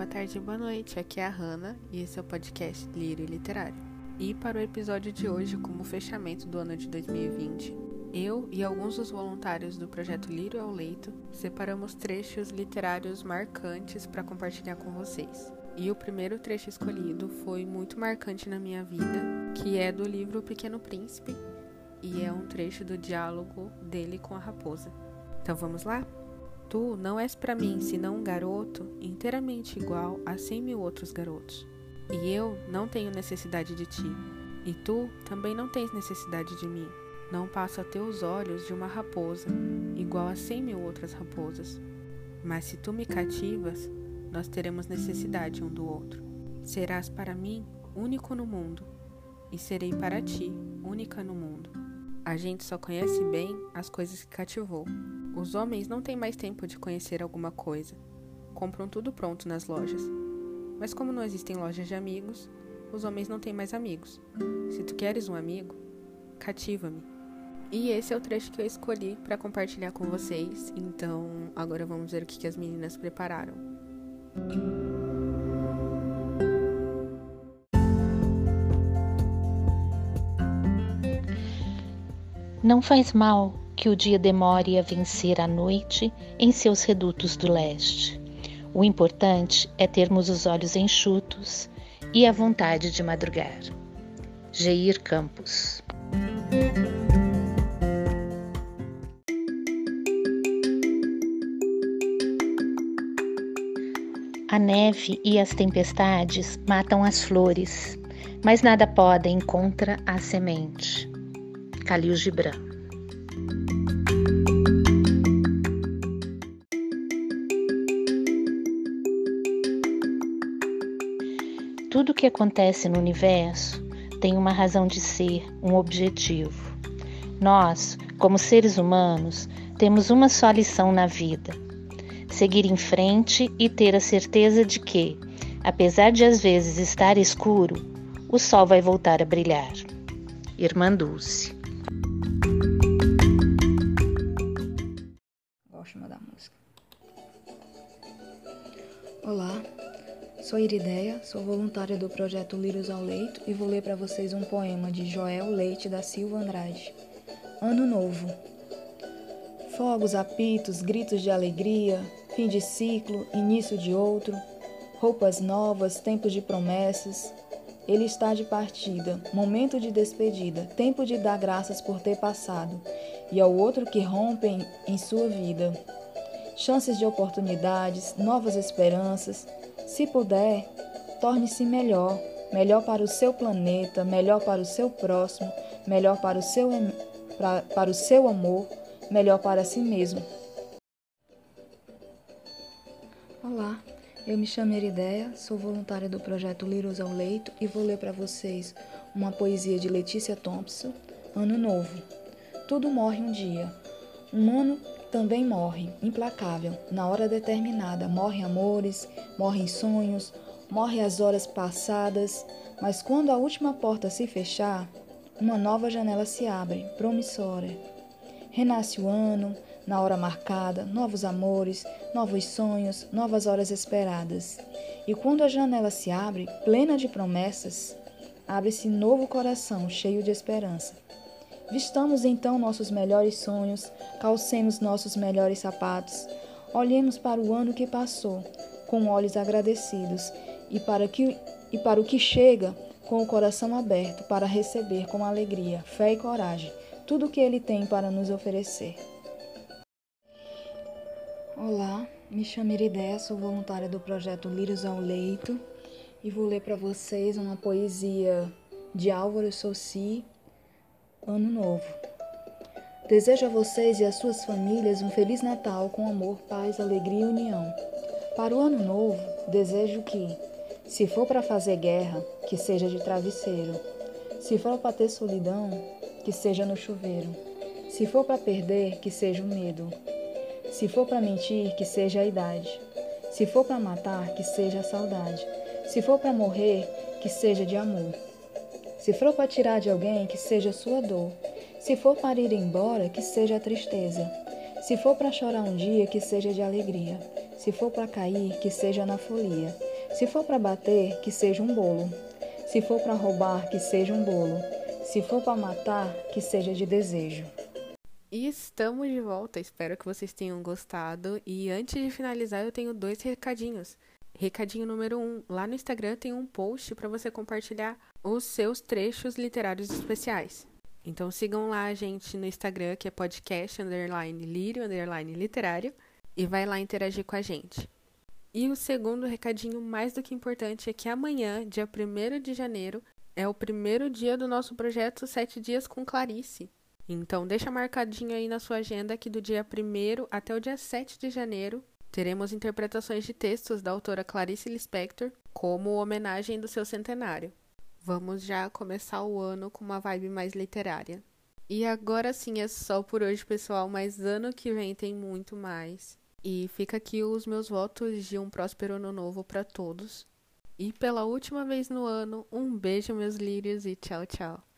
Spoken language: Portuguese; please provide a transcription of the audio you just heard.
boa tarde e boa noite. Aqui é a Hanna e esse é o podcast Lírio Literário. E para o episódio de hoje, como fechamento do ano de 2020, eu e alguns dos voluntários do projeto Lírio ao Leito separamos trechos literários marcantes para compartilhar com vocês. E o primeiro trecho escolhido foi muito marcante na minha vida, que é do livro O Pequeno Príncipe, e é um trecho do diálogo dele com a raposa. Então vamos lá? Tu não és para mim senão um garoto inteiramente igual a cem mil outros garotos. E eu não tenho necessidade de ti, e tu também não tens necessidade de mim. Não passo a teus olhos de uma raposa, igual a cem mil outras raposas. Mas se tu me cativas, nós teremos necessidade um do outro. Serás para mim único no mundo, e serei para ti única no mundo. A gente só conhece bem as coisas que cativou. Os homens não têm mais tempo de conhecer alguma coisa. Compram tudo pronto nas lojas. Mas como não existem lojas de amigos, os homens não têm mais amigos. Se tu queres um amigo, cativa-me. E esse é o trecho que eu escolhi para compartilhar com vocês. Então, agora vamos ver o que, que as meninas prepararam. Não faz mal que o dia demore a vencer a noite em seus redutos do leste. O importante é termos os olhos enxutos e a vontade de madrugar. Geir Campos A neve e as tempestades matam as flores, mas nada podem contra a semente. Khalil Gibran. Tudo que acontece no universo tem uma razão de ser, um objetivo. Nós, como seres humanos, temos uma só lição na vida: seguir em frente e ter a certeza de que, apesar de às vezes estar escuro, o sol vai voltar a brilhar. Irmã Dulce. Olá, sou Irideia, sou voluntária do projeto Lírios ao Leito e vou ler para vocês um poema de Joel Leite da Silva Andrade. Ano Novo. Fogos, apitos, gritos de alegria, fim de ciclo, início de outro, roupas novas, tempos de promessas. Ele está de partida, momento de despedida, tempo de dar graças por ter passado, e ao outro que rompe em, em sua vida chances de oportunidades, novas esperanças. Se puder, torne-se melhor, melhor para o seu planeta, melhor para o seu próximo, melhor para o seu, para, para o seu amor, melhor para si mesmo. Olá, eu me chamo Erideia, sou voluntária do projeto Liros ao Leito e vou ler para vocês uma poesia de Letícia Thompson, Ano Novo. Tudo morre um dia. Um ano também morre, implacável, na hora determinada. Morrem amores, morrem sonhos, morrem as horas passadas, mas quando a última porta se fechar, uma nova janela se abre, promissória. Renasce o ano, na hora marcada, novos amores, novos sonhos, novas horas esperadas. E quando a janela se abre, plena de promessas, abre-se novo coração cheio de esperança. Vistamos então nossos melhores sonhos, calcemos nossos melhores sapatos, olhemos para o ano que passou, com olhos agradecidos, e para, que, e para o que chega, com o coração aberto para receber com alegria, fé e coragem tudo o que Ele tem para nos oferecer. Olá, me chamo Iridé, sou voluntária do projeto Lírios ao Leito e vou ler para vocês uma poesia de Álvaro Soci, Ano Novo. Desejo a vocês e às suas famílias um Feliz Natal com amor, paz, alegria e união. Para o Ano Novo, desejo que, se for para fazer guerra, que seja de travesseiro. Se for para ter solidão, que seja no chuveiro. Se for para perder, que seja o medo. Se for para mentir, que seja a idade. Se for para matar, que seja a saudade. Se for para morrer, que seja de amor. Se for para tirar de alguém, que seja sua dor. Se for para ir embora, que seja a tristeza. Se for para chorar um dia, que seja de alegria. Se for para cair, que seja na folia. Se for para bater, que seja um bolo. Se for para roubar, que seja um bolo. Se for para matar, que seja de desejo. E estamos de volta, espero que vocês tenham gostado. E antes de finalizar, eu tenho dois recadinhos. Recadinho número um: lá no Instagram tem um post para você compartilhar os seus trechos literários especiais. Então sigam lá a gente no Instagram, que é podcast underline lírio underline literário, e vai lá interagir com a gente. E o segundo recadinho mais do que importante é que amanhã, dia 1 de janeiro, é o primeiro dia do nosso projeto Sete Dias com Clarice. Então, deixa marcadinho aí na sua agenda que do dia 1 até o dia 7 de janeiro teremos interpretações de textos da autora Clarice Lispector como homenagem do seu centenário. Vamos já começar o ano com uma vibe mais literária. E agora sim é só por hoje, pessoal, mas ano que vem tem muito mais. E fica aqui os meus votos de um próspero ano novo para todos. E pela última vez no ano, um beijo, meus lírios, e tchau, tchau.